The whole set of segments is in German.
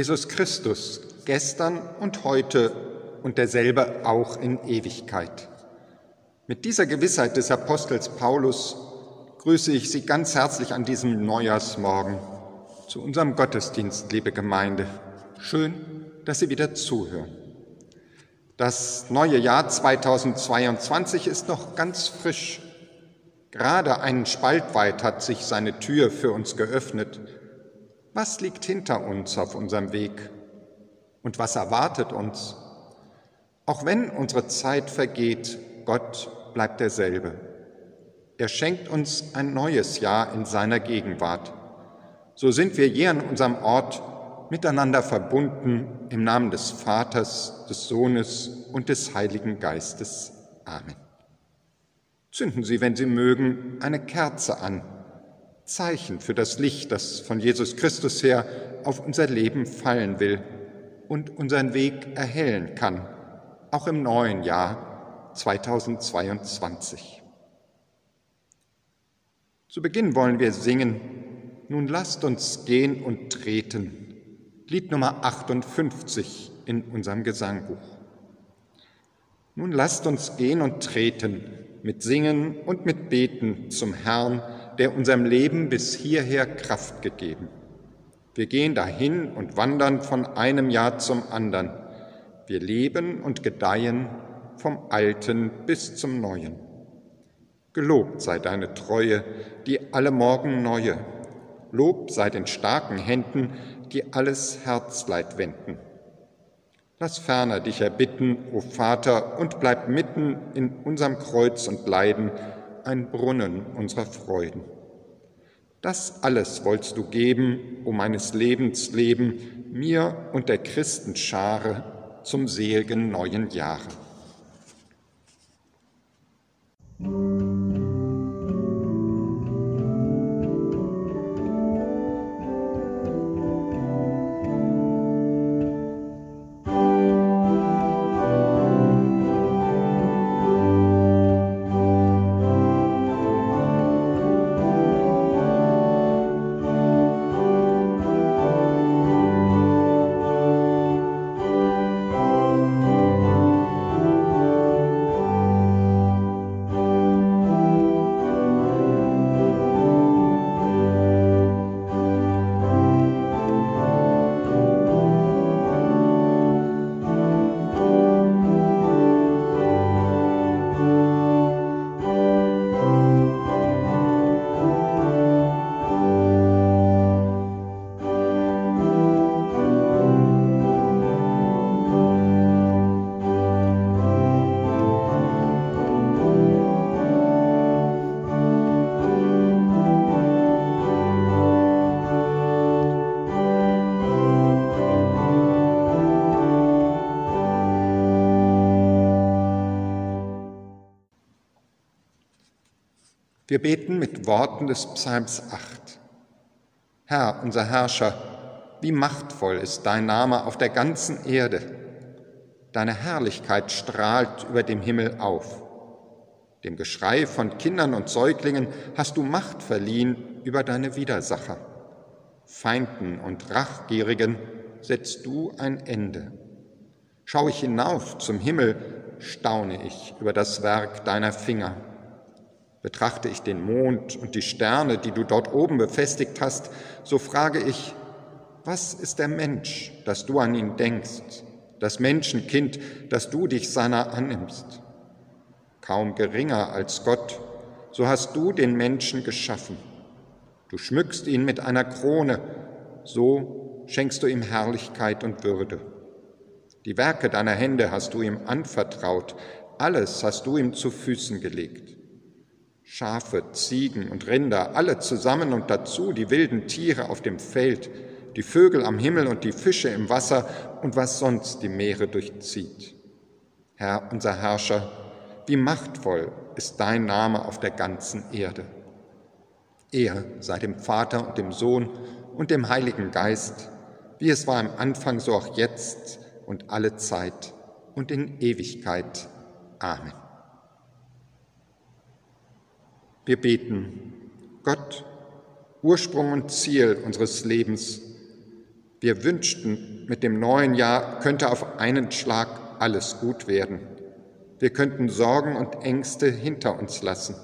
Jesus Christus, gestern und heute und derselbe auch in Ewigkeit. Mit dieser Gewissheit des Apostels Paulus grüße ich Sie ganz herzlich an diesem Neujahrsmorgen zu unserem Gottesdienst, liebe Gemeinde. Schön, dass Sie wieder zuhören. Das neue Jahr 2022 ist noch ganz frisch. Gerade einen Spalt weit hat sich seine Tür für uns geöffnet. Was liegt hinter uns auf unserem Weg? Und was erwartet uns? Auch wenn unsere Zeit vergeht, Gott bleibt derselbe. Er schenkt uns ein neues Jahr in seiner Gegenwart. So sind wir hier an unserem Ort miteinander verbunden im Namen des Vaters, des Sohnes und des Heiligen Geistes. Amen. Zünden Sie, wenn Sie mögen, eine Kerze an, Zeichen für das Licht, das von Jesus Christus her auf unser Leben fallen will und unseren Weg erhellen kann, auch im neuen Jahr 2022. Zu Beginn wollen wir singen, nun lasst uns gehen und treten. Lied Nummer 58 in unserem Gesangbuch. Nun lasst uns gehen und treten mit Singen und mit Beten zum Herrn, der unserem Leben bis hierher Kraft gegeben. Wir gehen dahin und wandern von einem Jahr zum anderen. Wir leben und gedeihen vom Alten bis zum Neuen. Gelobt sei deine Treue, die alle Morgen neue. Lob sei den starken Händen, die alles Herzleid wenden. Lass ferner dich erbitten, o Vater, und bleib mitten in unserem Kreuz und Leiden ein Brunnen unserer Freuden. Das alles wollst du geben, o meines Lebens Leben, mir und der Christenschare zum seligen neuen Jahre. Wir beten mit Worten des Psalms 8. Herr, unser Herrscher, wie machtvoll ist dein Name auf der ganzen Erde. Deine Herrlichkeit strahlt über dem Himmel auf. Dem Geschrei von Kindern und Säuglingen hast du Macht verliehen über deine Widersacher. Feinden und Rachgierigen setzt du ein Ende. Schau ich hinauf zum Himmel, staune ich über das Werk deiner Finger. Betrachte ich den Mond und die Sterne, die du dort oben befestigt hast, so frage ich, was ist der Mensch, dass du an ihn denkst, das Menschenkind, dass du dich seiner annimmst? Kaum geringer als Gott, so hast du den Menschen geschaffen. Du schmückst ihn mit einer Krone, so schenkst du ihm Herrlichkeit und Würde. Die Werke deiner Hände hast du ihm anvertraut, alles hast du ihm zu Füßen gelegt. Schafe, Ziegen und Rinder, alle zusammen und dazu die wilden Tiere auf dem Feld, die Vögel am Himmel und die Fische im Wasser und was sonst die Meere durchzieht. Herr, unser Herrscher, wie machtvoll ist dein Name auf der ganzen Erde. Er sei dem Vater und dem Sohn und dem Heiligen Geist, wie es war im Anfang, so auch jetzt und alle Zeit und in Ewigkeit. Amen. Wir beten, Gott, Ursprung und Ziel unseres Lebens, Wir wünschten, mit dem neuen Jahr könnte auf einen Schlag alles gut werden. Wir könnten Sorgen und Ängste hinter uns lassen.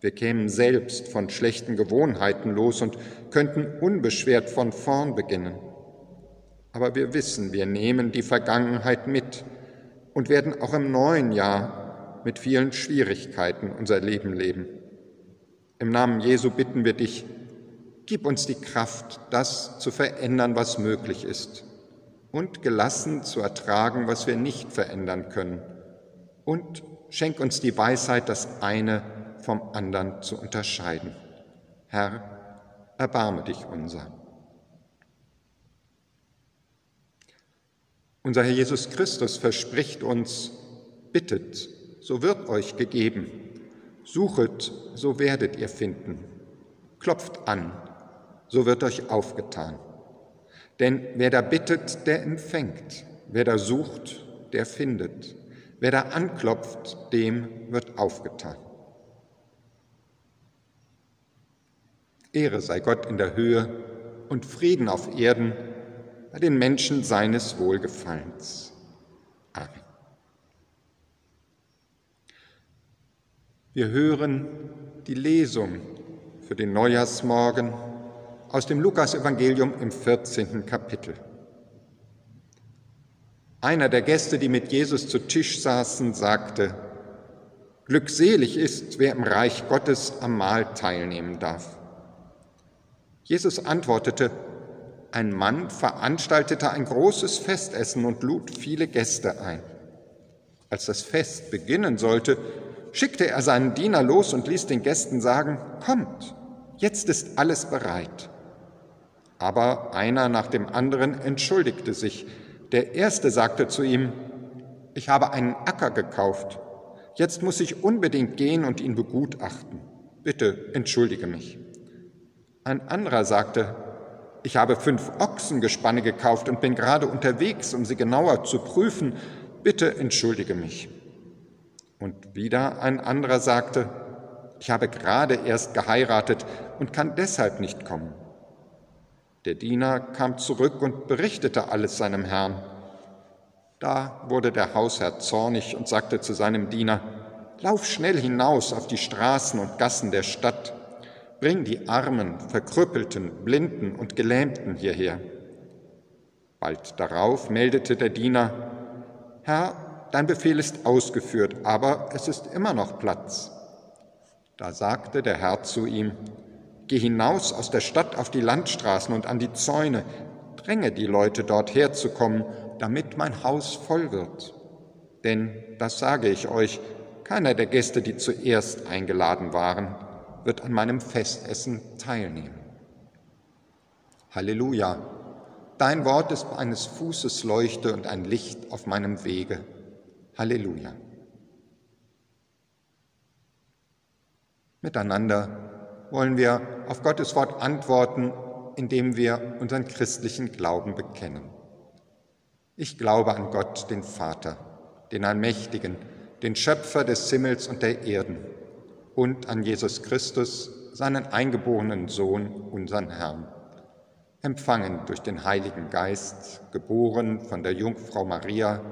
Wir kämen selbst von schlechten Gewohnheiten los und könnten unbeschwert von vorn beginnen. Aber wir wissen, wir nehmen die Vergangenheit mit und werden auch im neuen Jahr mit vielen Schwierigkeiten unser Leben leben. Im Namen Jesu bitten wir dich, gib uns die Kraft, das zu verändern, was möglich ist, und gelassen zu ertragen, was wir nicht verändern können, und schenk uns die Weisheit, das eine vom anderen zu unterscheiden. Herr, erbarme dich unser. Unser Herr Jesus Christus verspricht uns, bittet, so wird euch gegeben, suchet, so werdet ihr finden, klopft an, so wird euch aufgetan. Denn wer da bittet, der empfängt, wer da sucht, der findet, wer da anklopft, dem wird aufgetan. Ehre sei Gott in der Höhe und Frieden auf Erden bei den Menschen seines Wohlgefallens. Amen. Wir hören die Lesung für den Neujahrsmorgen aus dem Lukasevangelium im 14. Kapitel. Einer der Gäste, die mit Jesus zu Tisch saßen, sagte, Glückselig ist, wer im Reich Gottes am Mahl teilnehmen darf. Jesus antwortete, ein Mann veranstaltete ein großes Festessen und lud viele Gäste ein. Als das Fest beginnen sollte, schickte er seinen Diener los und ließ den Gästen sagen, Kommt, jetzt ist alles bereit. Aber einer nach dem anderen entschuldigte sich. Der erste sagte zu ihm, ich habe einen Acker gekauft. Jetzt muss ich unbedingt gehen und ihn begutachten. Bitte entschuldige mich. Ein anderer sagte, ich habe fünf Ochsengespanne gekauft und bin gerade unterwegs, um sie genauer zu prüfen. Bitte entschuldige mich. Und wieder ein anderer sagte, ich habe gerade erst geheiratet und kann deshalb nicht kommen. Der Diener kam zurück und berichtete alles seinem Herrn. Da wurde der Hausherr zornig und sagte zu seinem Diener, Lauf schnell hinaus auf die Straßen und Gassen der Stadt Bring die Armen, Verkrüppelten, Blinden und Gelähmten hierher. Bald darauf meldete der Diener, Herr, dein Befehl ist ausgeführt, aber es ist immer noch Platz. Da sagte der Herr zu ihm, Geh hinaus aus der Stadt auf die Landstraßen und an die Zäune, dränge die Leute dort herzukommen, damit mein Haus voll wird. Denn, das sage ich euch, keiner der Gäste, die zuerst eingeladen waren, wird an meinem Festessen teilnehmen. Halleluja! Dein Wort ist meines Fußes Leuchte und ein Licht auf meinem Wege. Halleluja! Miteinander wollen wir auf Gottes Wort antworten, indem wir unseren christlichen Glauben bekennen. Ich glaube an Gott, den Vater, den Allmächtigen, den Schöpfer des Himmels und der Erden und an Jesus Christus, seinen eingeborenen Sohn, unseren Herrn, empfangen durch den Heiligen Geist, geboren von der Jungfrau Maria,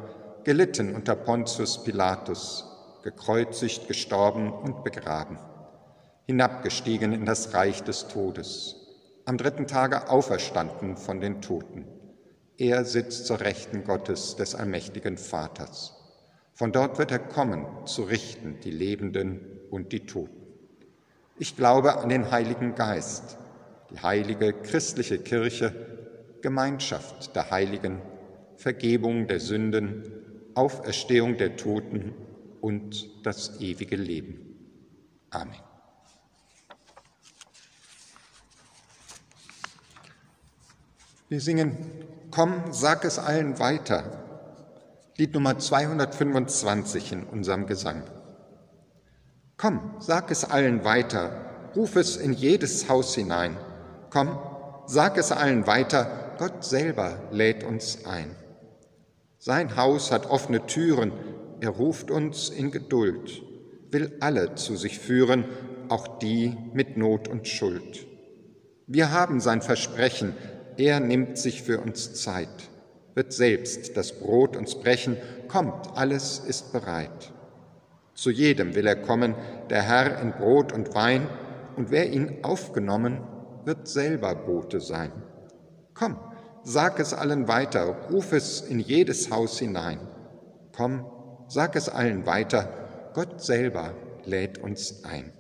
gelitten unter Pontius Pilatus, gekreuzigt, gestorben und begraben, hinabgestiegen in das Reich des Todes, am dritten Tage auferstanden von den Toten. Er sitzt zur Rechten Gottes des allmächtigen Vaters. Von dort wird er kommen, zu richten die Lebenden und die Toten. Ich glaube an den Heiligen Geist, die heilige christliche Kirche, Gemeinschaft der Heiligen, Vergebung der Sünden, Auferstehung der Toten und das ewige Leben. Amen. Wir singen, komm, sag es allen weiter. Lied Nummer 225 in unserem Gesang. Komm, sag es allen weiter, ruf es in jedes Haus hinein. Komm, sag es allen weiter, Gott selber lädt uns ein. Sein Haus hat offene Türen, er ruft uns in Geduld, will alle zu sich führen, auch die mit Not und Schuld. Wir haben sein Versprechen, er nimmt sich für uns Zeit, wird selbst das Brot uns brechen, kommt, alles ist bereit. Zu jedem will er kommen, der Herr in Brot und Wein, und wer ihn aufgenommen, wird selber Bote sein. Komm, sag es allen weiter, ruf es in jedes Haus hinein. Komm, sag es allen weiter, Gott selber lädt uns ein.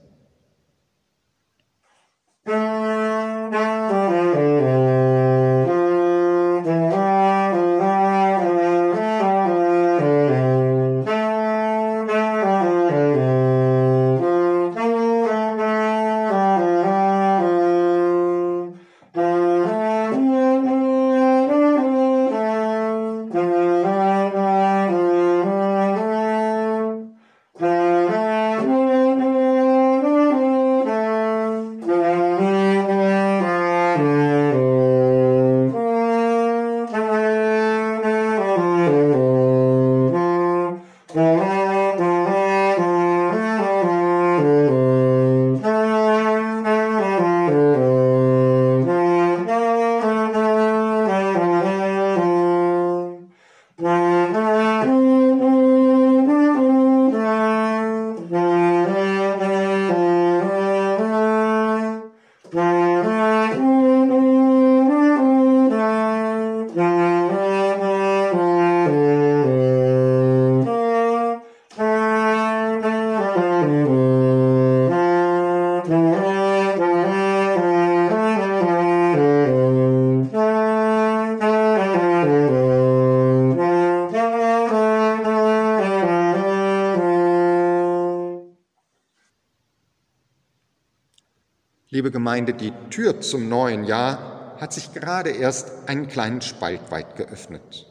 Liebe Gemeinde, die Tür zum neuen Jahr hat sich gerade erst einen kleinen Spalt weit geöffnet.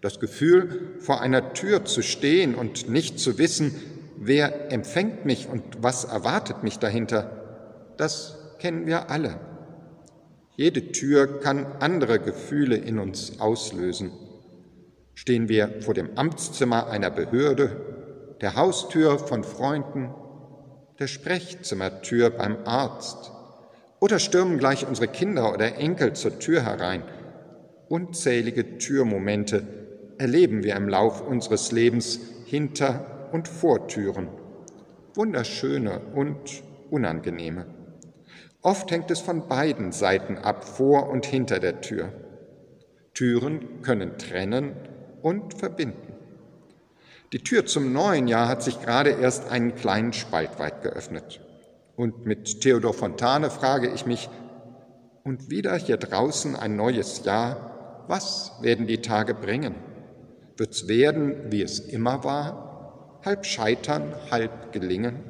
Das Gefühl, vor einer Tür zu stehen und nicht zu wissen, wer empfängt mich und was erwartet mich dahinter, das kennen wir alle. Jede Tür kann andere Gefühle in uns auslösen. Stehen wir vor dem Amtszimmer einer Behörde, der Haustür von Freunden, der Sprechzimmertür beim Arzt oder stürmen gleich unsere Kinder oder Enkel zur Tür herein. Unzählige Türmomente erleben wir im Lauf unseres Lebens hinter und vor Türen. Wunderschöne und unangenehme. Oft hängt es von beiden Seiten ab, vor und hinter der Tür. Türen können trennen und verbinden. Die Tür zum neuen Jahr hat sich gerade erst einen kleinen Spalt weit geöffnet. Und mit Theodor Fontane frage ich mich, und wieder hier draußen ein neues Jahr, was werden die Tage bringen? Wird's werden, wie es immer war, halb scheitern, halb gelingen?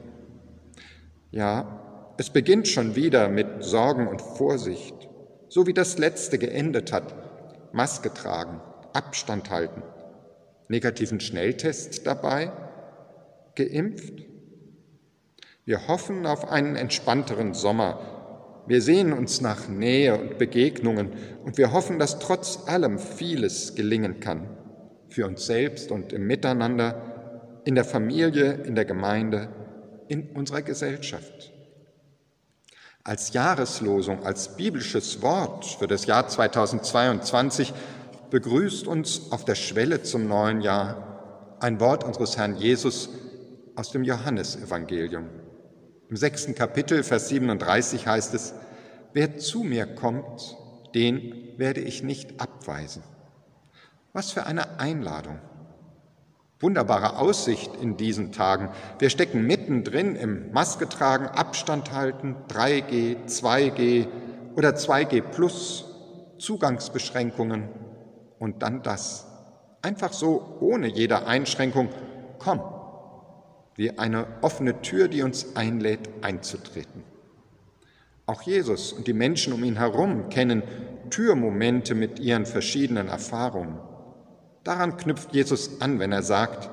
Ja, es beginnt schon wieder mit Sorgen und Vorsicht, so wie das letzte geendet hat. Maske tragen, Abstand halten, negativen Schnelltest dabei, geimpft. Wir hoffen auf einen entspannteren Sommer. Wir sehen uns nach Nähe und Begegnungen und wir hoffen, dass trotz allem vieles gelingen kann. Für uns selbst und im Miteinander, in der Familie, in der Gemeinde, in unserer Gesellschaft. Als Jahreslosung, als biblisches Wort für das Jahr 2022 begrüßt uns auf der Schwelle zum neuen Jahr ein Wort unseres Herrn Jesus aus dem Johannesevangelium. Im sechsten Kapitel, Vers 37 heißt es, wer zu mir kommt, den werde ich nicht abweisen. Was für eine Einladung. Wunderbare Aussicht in diesen Tagen. Wir stecken mittendrin im Maske tragen, Abstand halten, 3G, 2G oder 2G plus, Zugangsbeschränkungen, und dann das. Einfach so, ohne jede Einschränkung, komm, wie eine offene Tür, die uns einlädt, einzutreten. Auch Jesus und die Menschen um ihn herum kennen Türmomente mit ihren verschiedenen Erfahrungen. Daran knüpft Jesus an, wenn er sagt,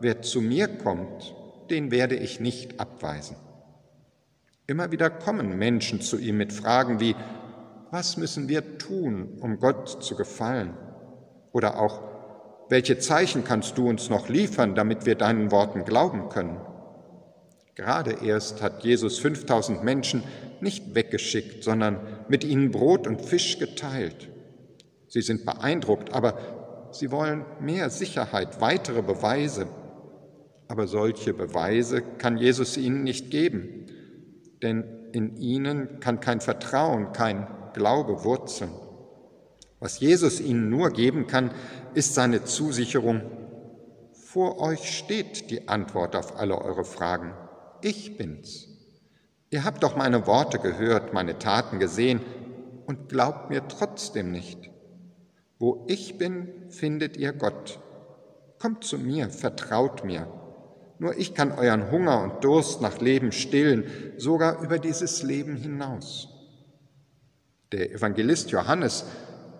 wer zu mir kommt, den werde ich nicht abweisen. Immer wieder kommen Menschen zu ihm mit Fragen wie, was müssen wir tun, um Gott zu gefallen? Oder auch, welche Zeichen kannst du uns noch liefern, damit wir deinen Worten glauben können? Gerade erst hat Jesus 5000 Menschen nicht weggeschickt, sondern mit ihnen Brot und Fisch geteilt. Sie sind beeindruckt, aber sie wollen mehr Sicherheit, weitere Beweise. Aber solche Beweise kann Jesus ihnen nicht geben, denn in ihnen kann kein Vertrauen, kein Glaube wurzeln. Was Jesus ihnen nur geben kann, ist seine Zusicherung, vor euch steht die Antwort auf alle eure Fragen. Ich bin's. Ihr habt doch meine Worte gehört, meine Taten gesehen und glaubt mir trotzdem nicht. Wo ich bin, findet ihr Gott. Kommt zu mir, vertraut mir. Nur ich kann euren Hunger und Durst nach Leben stillen, sogar über dieses Leben hinaus. Der Evangelist Johannes,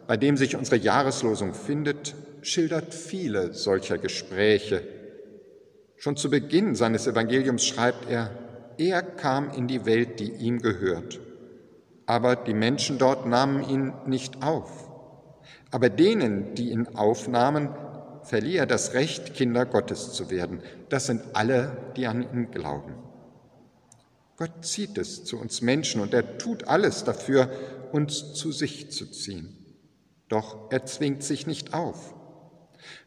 bei dem sich unsere Jahreslosung findet, schildert viele solcher Gespräche. Schon zu Beginn seines Evangeliums schreibt er, er kam in die Welt, die ihm gehört, aber die Menschen dort nahmen ihn nicht auf. Aber denen, die ihn aufnahmen, verlieh er das Recht, Kinder Gottes zu werden. Das sind alle, die an ihn glauben. Gott zieht es zu uns Menschen und er tut alles dafür, uns zu sich zu ziehen. Doch er zwingt sich nicht auf.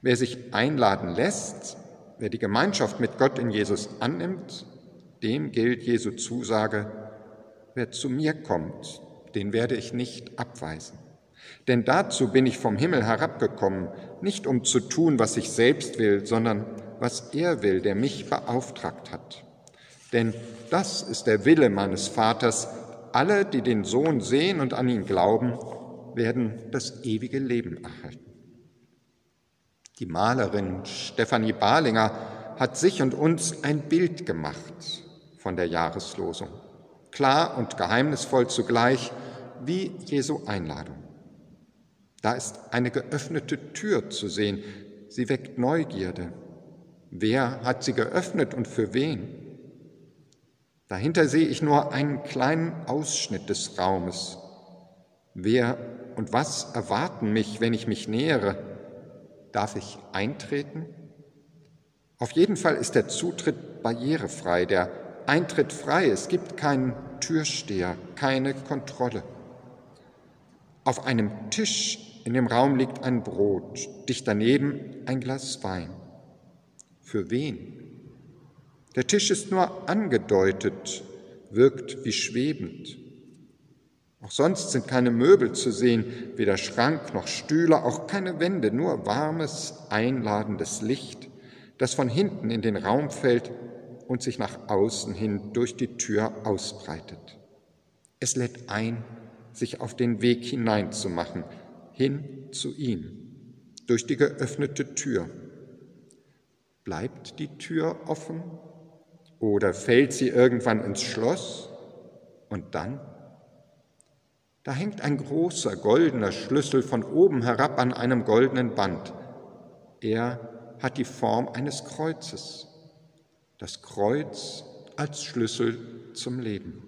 Wer sich einladen lässt, wer die Gemeinschaft mit Gott in Jesus annimmt, dem gilt Jesu Zusage, wer zu mir kommt, den werde ich nicht abweisen. Denn dazu bin ich vom Himmel herabgekommen, nicht um zu tun, was ich selbst will, sondern was er will, der mich beauftragt hat. Denn das ist der Wille meines Vaters, alle, die den Sohn sehen und an ihn glauben, werden das ewige Leben erhalten. Die Malerin Stefanie Barlinger hat sich und uns ein Bild gemacht von der Jahreslosung, klar und geheimnisvoll zugleich wie Jesu Einladung. Da ist eine geöffnete Tür zu sehen, sie weckt Neugierde. Wer hat sie geöffnet und für wen? Dahinter sehe ich nur einen kleinen Ausschnitt des Raumes. Wer und was erwarten mich, wenn ich mich nähere? Darf ich eintreten? Auf jeden Fall ist der Zutritt barrierefrei, der Eintritt frei. Es gibt keinen Türsteher, keine Kontrolle. Auf einem Tisch in dem Raum liegt ein Brot, dicht daneben ein Glas Wein. Für wen? Der Tisch ist nur angedeutet, wirkt wie schwebend. Auch sonst sind keine Möbel zu sehen, weder Schrank noch Stühle, auch keine Wände, nur warmes, einladendes Licht, das von hinten in den Raum fällt und sich nach außen hin durch die Tür ausbreitet. Es lädt ein, sich auf den Weg hineinzumachen, hin zu ihm, durch die geöffnete Tür. Bleibt die Tür offen oder fällt sie irgendwann ins Schloss und dann? Da hängt ein großer goldener Schlüssel von oben herab an einem goldenen Band. Er hat die Form eines Kreuzes. Das Kreuz als Schlüssel zum Leben.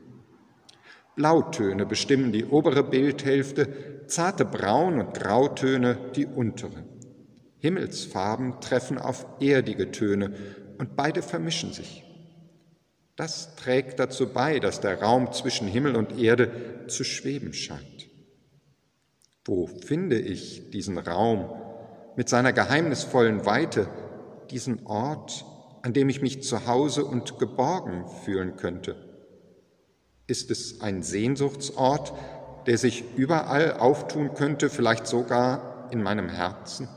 Blautöne bestimmen die obere Bildhälfte, zarte Braun- und Grautöne die untere. Himmelsfarben treffen auf erdige Töne und beide vermischen sich. Das trägt dazu bei, dass der Raum zwischen Himmel und Erde zu schweben scheint. Wo finde ich diesen Raum mit seiner geheimnisvollen Weite, diesen Ort, an dem ich mich zu Hause und geborgen fühlen könnte? Ist es ein Sehnsuchtsort, der sich überall auftun könnte, vielleicht sogar in meinem Herzen?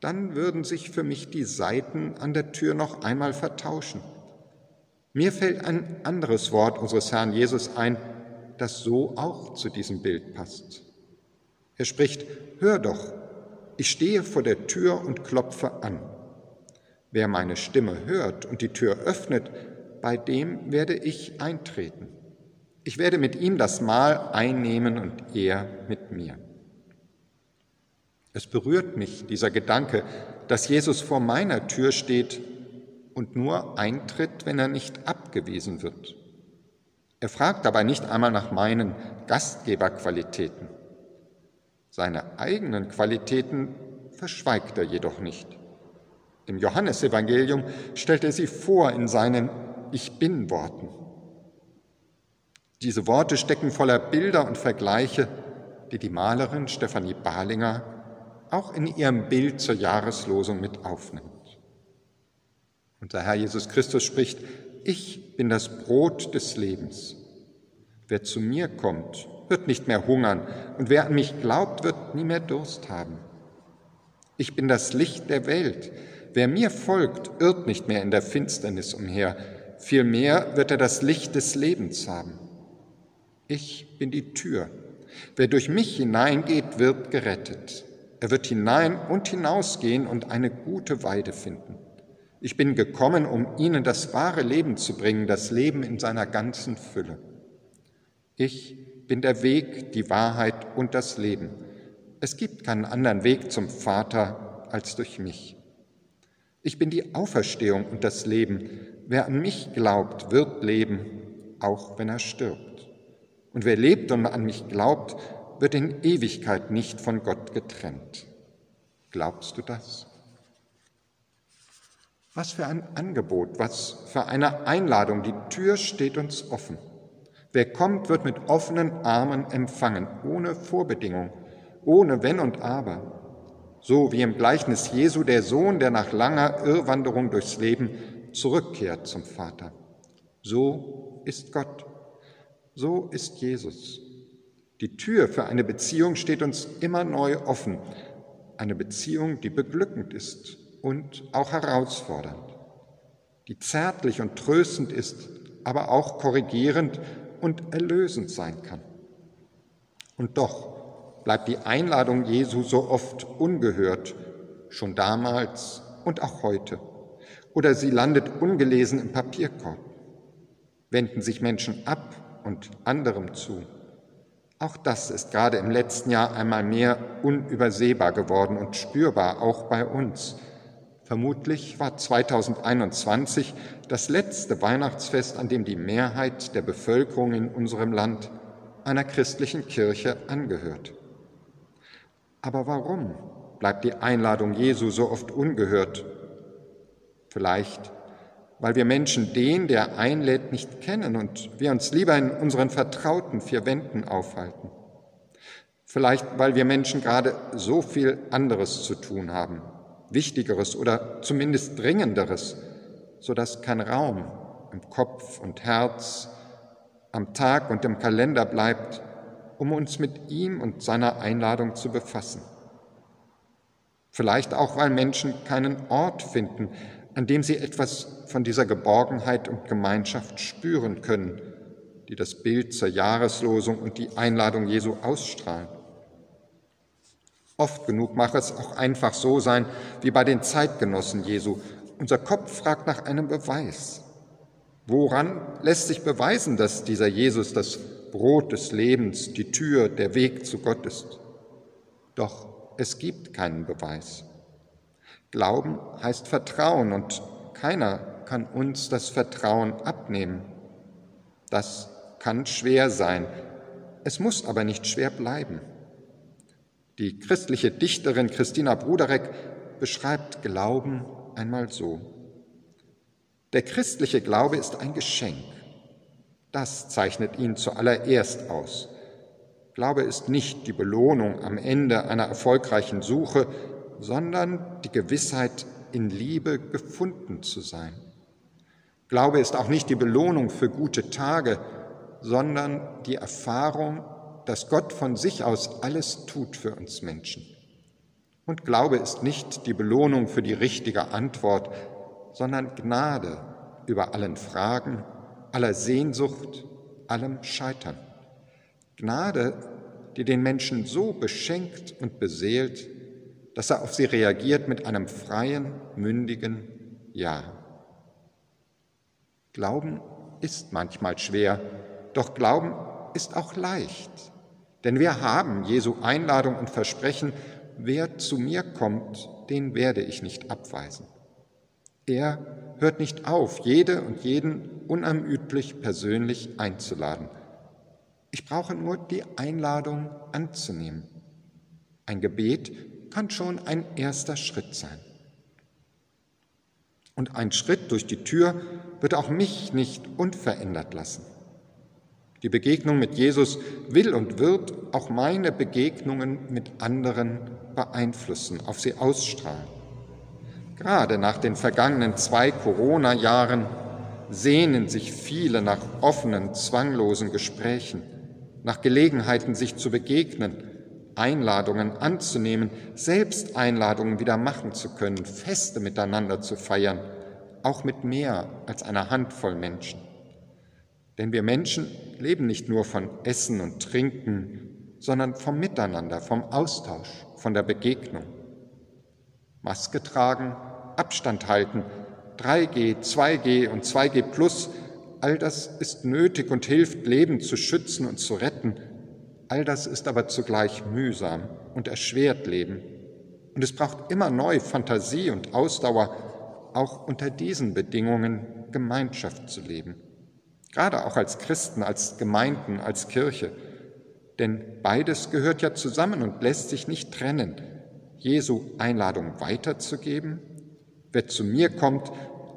Dann würden sich für mich die Seiten an der Tür noch einmal vertauschen. Mir fällt ein anderes Wort unseres Herrn Jesus ein, das so auch zu diesem Bild passt. Er spricht, hör doch, ich stehe vor der Tür und klopfe an. Wer meine Stimme hört und die Tür öffnet, bei dem werde ich eintreten. Ich werde mit ihm das Mahl einnehmen und er mit mir. Es berührt mich, dieser Gedanke, dass Jesus vor meiner Tür steht und nur eintritt, wenn er nicht abgewiesen wird. Er fragt dabei nicht einmal nach meinen Gastgeberqualitäten. Seine eigenen Qualitäten verschweigt er jedoch nicht. Im Johannesevangelium stellt er sie vor in seinen Ich bin Worten. Diese Worte stecken voller Bilder und Vergleiche, die die Malerin Stefanie Balinger auch in ihrem Bild zur Jahreslosung mit aufnimmt. Unser Herr Jesus Christus spricht, ich bin das Brot des Lebens. Wer zu mir kommt, wird nicht mehr hungern, und wer an mich glaubt, wird nie mehr Durst haben. Ich bin das Licht der Welt. Wer mir folgt, irrt nicht mehr in der Finsternis umher, vielmehr wird er das Licht des Lebens haben. Ich bin die Tür. Wer durch mich hineingeht, wird gerettet. Er wird hinein und hinausgehen und eine gute Weide finden. Ich bin gekommen, um ihnen das wahre Leben zu bringen, das Leben in seiner ganzen Fülle. Ich bin der Weg, die Wahrheit und das Leben. Es gibt keinen anderen Weg zum Vater als durch mich. Ich bin die Auferstehung und das Leben. Wer an mich glaubt, wird leben, auch wenn er stirbt. Und wer lebt und an mich glaubt, wird in Ewigkeit nicht von Gott getrennt. Glaubst du das? Was für ein Angebot, was für eine Einladung. Die Tür steht uns offen. Wer kommt, wird mit offenen Armen empfangen, ohne Vorbedingung, ohne Wenn und Aber. So wie im Gleichnis Jesu der Sohn, der nach langer Irrwanderung durchs Leben zurückkehrt zum Vater. So ist Gott. So ist Jesus. Die Tür für eine Beziehung steht uns immer neu offen. Eine Beziehung, die beglückend ist und auch herausfordernd. Die zärtlich und tröstend ist, aber auch korrigierend und erlösend sein kann. Und doch bleibt die Einladung Jesu so oft ungehört, schon damals und auch heute. Oder sie landet ungelesen im Papierkorb. Wenden sich Menschen ab und anderem zu. Auch das ist gerade im letzten Jahr einmal mehr unübersehbar geworden und spürbar, auch bei uns. Vermutlich war 2021 das letzte Weihnachtsfest, an dem die Mehrheit der Bevölkerung in unserem Land einer christlichen Kirche angehört. Aber warum bleibt die Einladung Jesu so oft ungehört? Vielleicht, weil wir Menschen den, der einlädt, nicht kennen und wir uns lieber in unseren vertrauten vier Wänden aufhalten. Vielleicht, weil wir Menschen gerade so viel anderes zu tun haben Wichtigeres oder zumindest Dringenderes, sodass kein Raum im Kopf und Herz, am Tag und im Kalender bleibt, um uns mit ihm und seiner Einladung zu befassen. Vielleicht auch, weil Menschen keinen Ort finden, an dem sie etwas von dieser Geborgenheit und Gemeinschaft spüren können, die das Bild zur Jahreslosung und die Einladung Jesu ausstrahlen. Oft genug mag es auch einfach so sein wie bei den Zeitgenossen Jesu. Unser Kopf fragt nach einem Beweis. Woran lässt sich beweisen, dass dieser Jesus das Brot des Lebens, die Tür, der Weg zu Gott ist? Doch es gibt keinen Beweis. Glauben heißt Vertrauen und keiner kann uns das Vertrauen abnehmen. Das kann schwer sein, es muss aber nicht schwer bleiben. Die christliche Dichterin Christina Bruderek beschreibt Glauben einmal so. Der christliche Glaube ist ein Geschenk. Das zeichnet ihn zuallererst aus. Glaube ist nicht die Belohnung am Ende einer erfolgreichen Suche, sondern die Gewissheit, in Liebe gefunden zu sein. Glaube ist auch nicht die Belohnung für gute Tage, sondern die Erfahrung, dass Gott von sich aus alles tut für uns Menschen. Und Glaube ist nicht die Belohnung für die richtige Antwort, sondern Gnade über allen Fragen, aller Sehnsucht, allem Scheitern. Gnade, die den Menschen so beschenkt und beseelt, dass er auf sie reagiert mit einem freien, mündigen Ja. Glauben ist manchmal schwer, doch Glauben ist auch leicht. Denn wir haben Jesu Einladung und Versprechen, wer zu mir kommt, den werde ich nicht abweisen. Er hört nicht auf, jede und jeden unermüdlich persönlich einzuladen. Ich brauche nur die Einladung anzunehmen. Ein Gebet kann schon ein erster Schritt sein. Und ein Schritt durch die Tür wird auch mich nicht unverändert lassen. Die Begegnung mit Jesus will und wird auch meine Begegnungen mit anderen beeinflussen, auf sie ausstrahlen. Gerade nach den vergangenen zwei Corona-Jahren sehnen sich viele nach offenen, zwanglosen Gesprächen, nach Gelegenheiten, sich zu begegnen, Einladungen anzunehmen, selbst Einladungen wieder machen zu können, Feste miteinander zu feiern, auch mit mehr als einer Handvoll Menschen. Denn wir Menschen leben nicht nur von Essen und Trinken, sondern vom Miteinander, vom Austausch, von der Begegnung. Maske tragen, Abstand halten, 3G, 2G und 2G plus, all das ist nötig und hilft, Leben zu schützen und zu retten. All das ist aber zugleich mühsam und erschwert Leben. Und es braucht immer neu Fantasie und Ausdauer, auch unter diesen Bedingungen Gemeinschaft zu leben gerade auch als Christen, als Gemeinden, als Kirche. Denn beides gehört ja zusammen und lässt sich nicht trennen. Jesu Einladung weiterzugeben, wer zu mir kommt,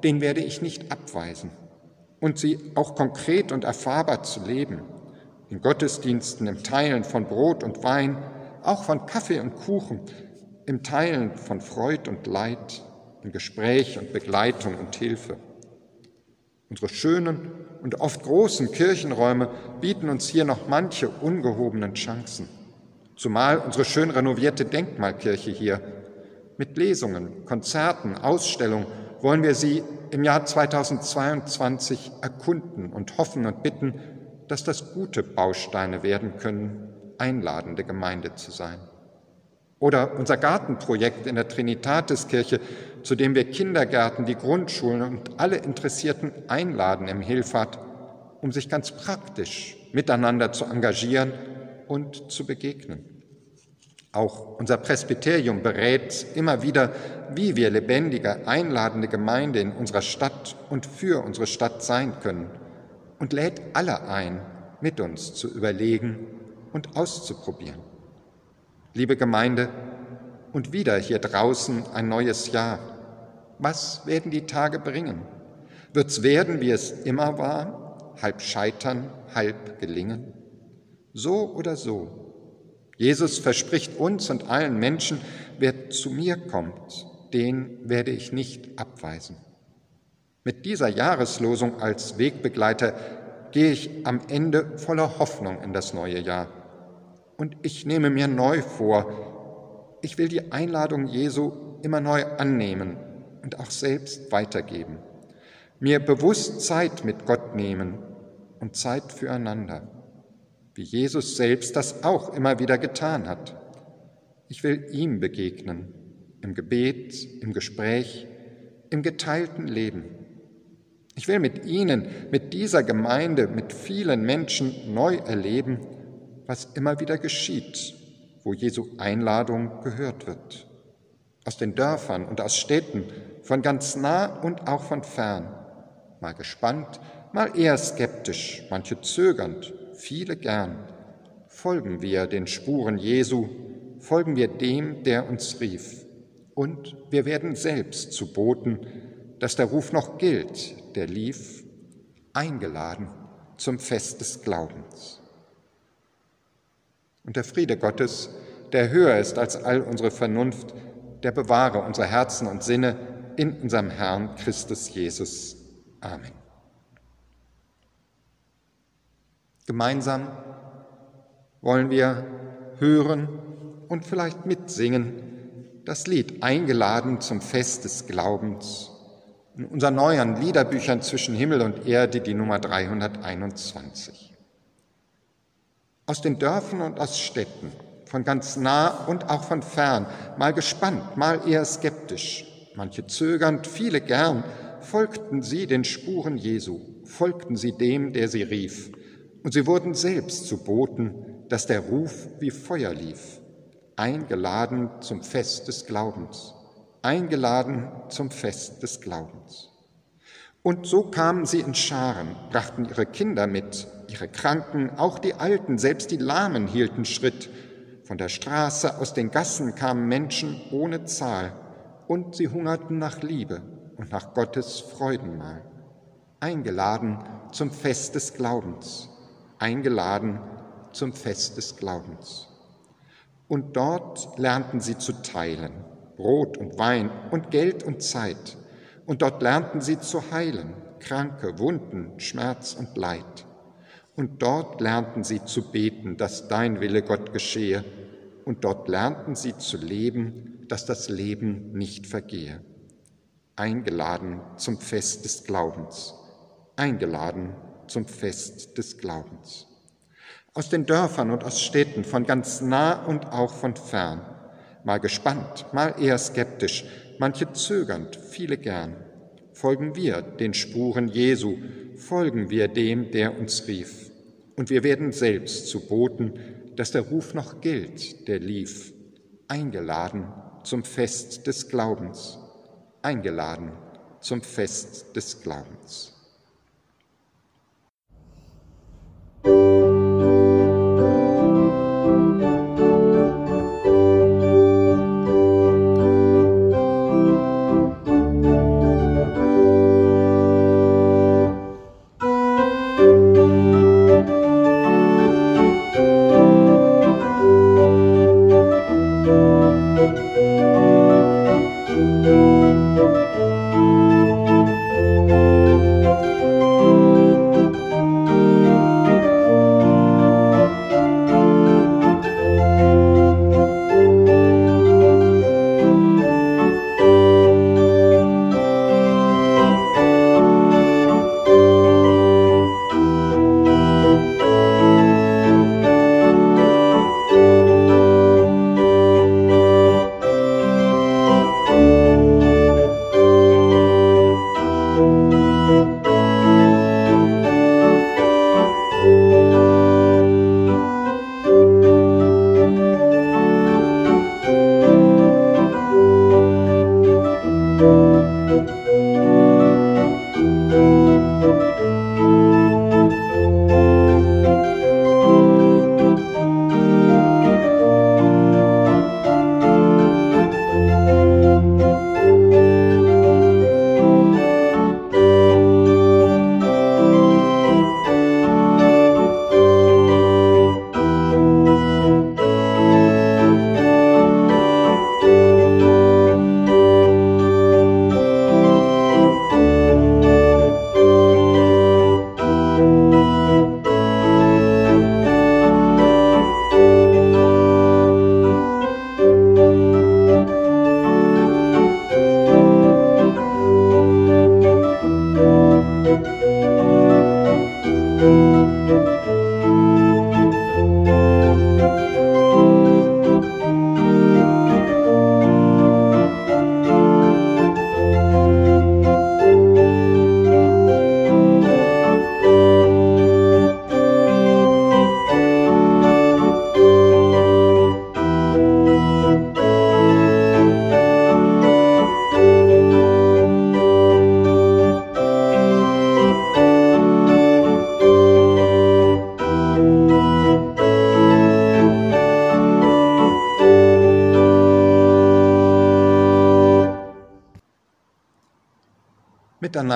den werde ich nicht abweisen. Und sie auch konkret und erfahrbar zu leben. In Gottesdiensten, im Teilen von Brot und Wein, auch von Kaffee und Kuchen, im Teilen von Freud und Leid, im Gespräch und Begleitung und Hilfe. Unsere schönen und oft großen Kirchenräume bieten uns hier noch manche ungehobenen Chancen. Zumal unsere schön renovierte Denkmalkirche hier. Mit Lesungen, Konzerten, Ausstellungen wollen wir sie im Jahr 2022 erkunden und hoffen und bitten, dass das gute Bausteine werden können, einladende Gemeinde zu sein. Oder unser Gartenprojekt in der Trinitatiskirche zu dem wir Kindergärten, die Grundschulen und alle Interessierten einladen im Hilfahrt, um sich ganz praktisch miteinander zu engagieren und zu begegnen. Auch unser Presbyterium berät immer wieder, wie wir lebendige, einladende Gemeinde in unserer Stadt und für unsere Stadt sein können und lädt alle ein, mit uns zu überlegen und auszuprobieren. Liebe Gemeinde, und wieder hier draußen ein neues Jahr. Was werden die Tage bringen? Wird's werden, wie es immer war, halb scheitern, halb gelingen? So oder so. Jesus verspricht uns und allen Menschen, wer zu mir kommt, den werde ich nicht abweisen. Mit dieser Jahreslosung als Wegbegleiter gehe ich am Ende voller Hoffnung in das neue Jahr. Und ich nehme mir neu vor, ich will die Einladung Jesu immer neu annehmen und auch selbst weitergeben. Mir bewusst Zeit mit Gott nehmen und Zeit füreinander, wie Jesus selbst das auch immer wieder getan hat. Ich will ihm begegnen, im Gebet, im Gespräch, im geteilten Leben. Ich will mit Ihnen, mit dieser Gemeinde, mit vielen Menschen neu erleben, was immer wieder geschieht, wo Jesu Einladung gehört wird. Aus den Dörfern und aus Städten, von ganz nah und auch von fern, mal gespannt, mal eher skeptisch, manche zögernd, viele gern, folgen wir den Spuren Jesu, folgen wir dem, der uns rief. Und wir werden selbst zu Boten, dass der Ruf noch gilt, der lief, eingeladen zum Fest des Glaubens. Und der Friede Gottes, der höher ist als all unsere Vernunft, der bewahre unsere Herzen und Sinne in unserem Herrn Christus Jesus. Amen. Gemeinsam wollen wir hören und vielleicht mitsingen das Lied Eingeladen zum Fest des Glaubens in unseren neuen Liederbüchern zwischen Himmel und Erde, die Nummer 321. Aus den Dörfern und aus Städten, von ganz nah und auch von fern, mal gespannt, mal eher skeptisch, manche zögernd, viele gern, folgten sie den Spuren Jesu, folgten sie dem, der sie rief, und sie wurden selbst zu Boten, dass der Ruf wie Feuer lief, eingeladen zum Fest des Glaubens, eingeladen zum Fest des Glaubens. Und so kamen sie in Scharen, brachten ihre Kinder mit, ihre Kranken, auch die Alten, selbst die Lahmen hielten Schritt. Von der Straße, aus den Gassen kamen Menschen ohne Zahl, und sie hungerten nach Liebe und nach Gottes Freudenmahl, eingeladen zum Fest des Glaubens, eingeladen zum Fest des Glaubens. Und dort lernten sie zu teilen, Brot und Wein und Geld und Zeit. Und dort lernten sie zu heilen, Kranke, Wunden, Schmerz und Leid. Und dort lernten sie zu beten, dass dein Wille Gott geschehe. Und dort lernten sie zu leben, dass das Leben nicht vergehe. Eingeladen zum Fest des Glaubens. Eingeladen zum Fest des Glaubens. Aus den Dörfern und aus Städten, von ganz nah und auch von fern. Mal gespannt, mal eher skeptisch, manche zögernd, viele gern. Folgen wir den Spuren Jesu, folgen wir dem, der uns rief. Und wir werden selbst zu Boten, dass der Ruf noch gilt, der lief, eingeladen zum Fest des Glaubens, eingeladen zum Fest des Glaubens.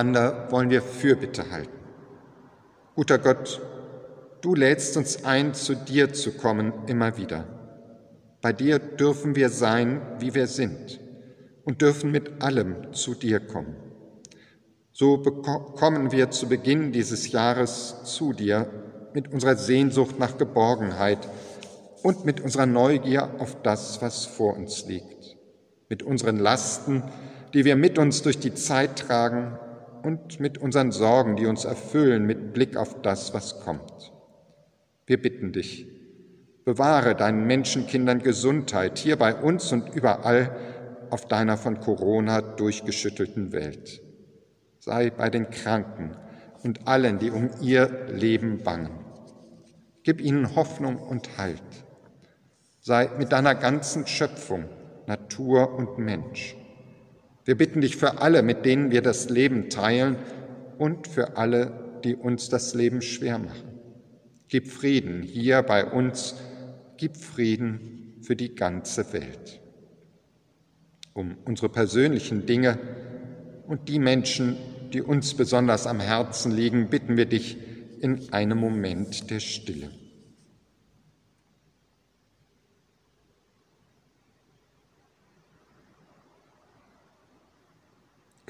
Miteinander wollen wir Fürbitte halten. Guter Gott, du lädst uns ein, zu dir zu kommen immer wieder. Bei dir dürfen wir sein, wie wir sind und dürfen mit allem zu dir kommen. So kommen wir zu Beginn dieses Jahres zu dir mit unserer Sehnsucht nach Geborgenheit und mit unserer Neugier auf das, was vor uns liegt, mit unseren Lasten, die wir mit uns durch die Zeit tragen und mit unseren Sorgen, die uns erfüllen mit Blick auf das, was kommt. Wir bitten dich, bewahre deinen Menschenkindern Gesundheit hier bei uns und überall auf deiner von Corona durchgeschüttelten Welt. Sei bei den Kranken und allen, die um ihr Leben bangen. Gib ihnen Hoffnung und Halt. Sei mit deiner ganzen Schöpfung, Natur und Mensch wir bitten dich für alle, mit denen wir das Leben teilen und für alle, die uns das Leben schwer machen. Gib Frieden hier bei uns, gib Frieden für die ganze Welt. Um unsere persönlichen Dinge und die Menschen, die uns besonders am Herzen liegen, bitten wir dich in einem Moment der Stille.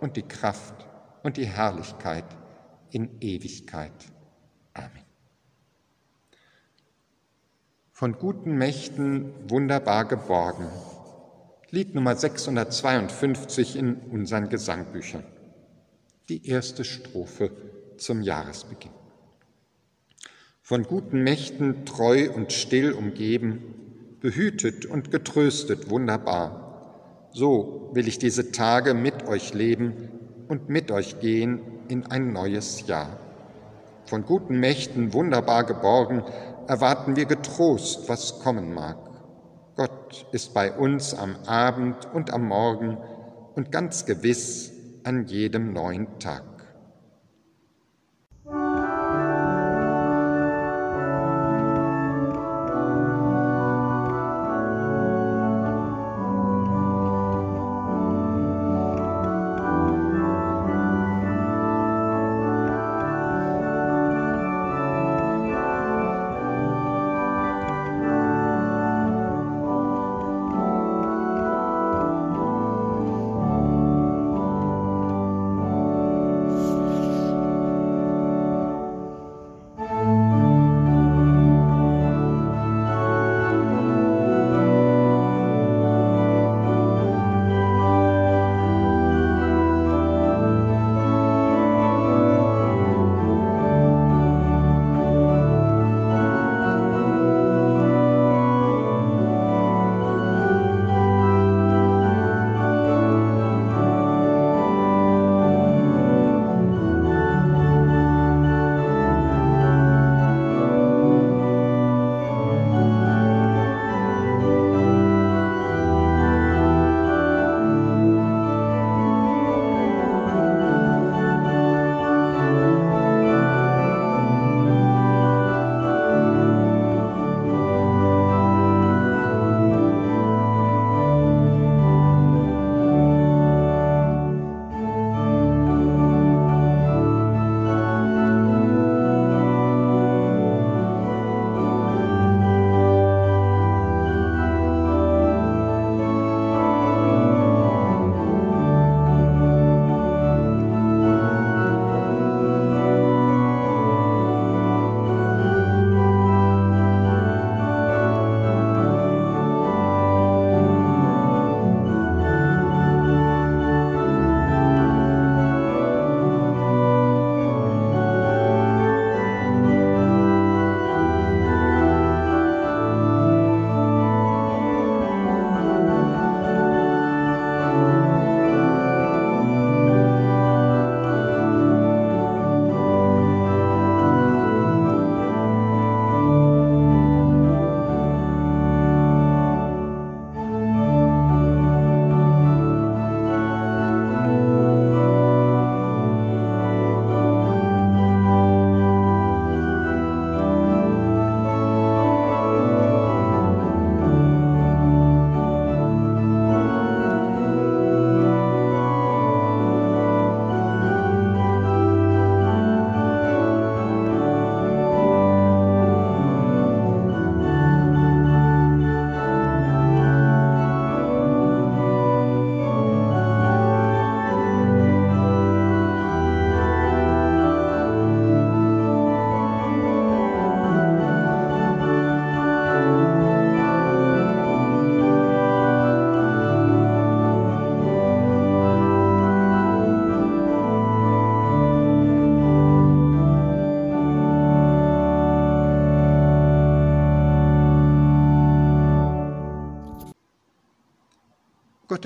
und die Kraft und die Herrlichkeit in Ewigkeit. Amen. Von guten Mächten wunderbar geborgen. Lied Nummer 652 in unseren Gesangbüchern. Die erste Strophe zum Jahresbeginn. Von guten Mächten treu und still umgeben, behütet und getröstet wunderbar so will ich diese Tage mit euch leben und mit euch gehen in ein neues Jahr. Von guten Mächten wunderbar geborgen, erwarten wir getrost, was kommen mag. Gott ist bei uns am Abend und am Morgen und ganz gewiss an jedem neuen Tag.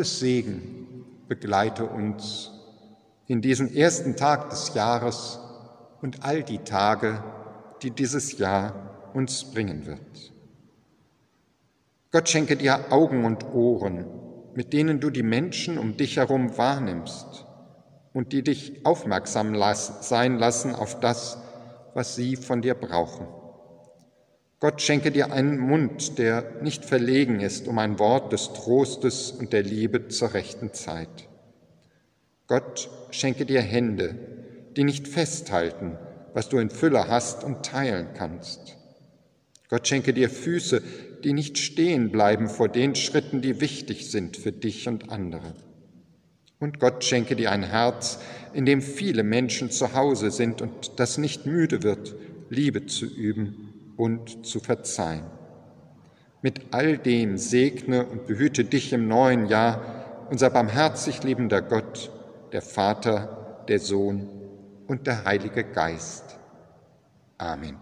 Gottes Segen begleite uns in diesen ersten Tag des Jahres und all die Tage, die dieses Jahr uns bringen wird. Gott schenke dir Augen und Ohren, mit denen du die Menschen um dich herum wahrnimmst und die dich aufmerksam sein lassen auf das, was sie von dir brauchen. Gott schenke dir einen Mund, der nicht verlegen ist um ein Wort des Trostes und der Liebe zur rechten Zeit. Gott schenke dir Hände, die nicht festhalten, was du in Fülle hast und teilen kannst. Gott schenke dir Füße, die nicht stehen bleiben vor den Schritten, die wichtig sind für dich und andere. Und Gott schenke dir ein Herz, in dem viele Menschen zu Hause sind und das nicht müde wird, Liebe zu üben und zu verzeihen. Mit all dem segne und behüte dich im neuen Jahr unser barmherzig liebender Gott, der Vater, der Sohn und der Heilige Geist. Amen.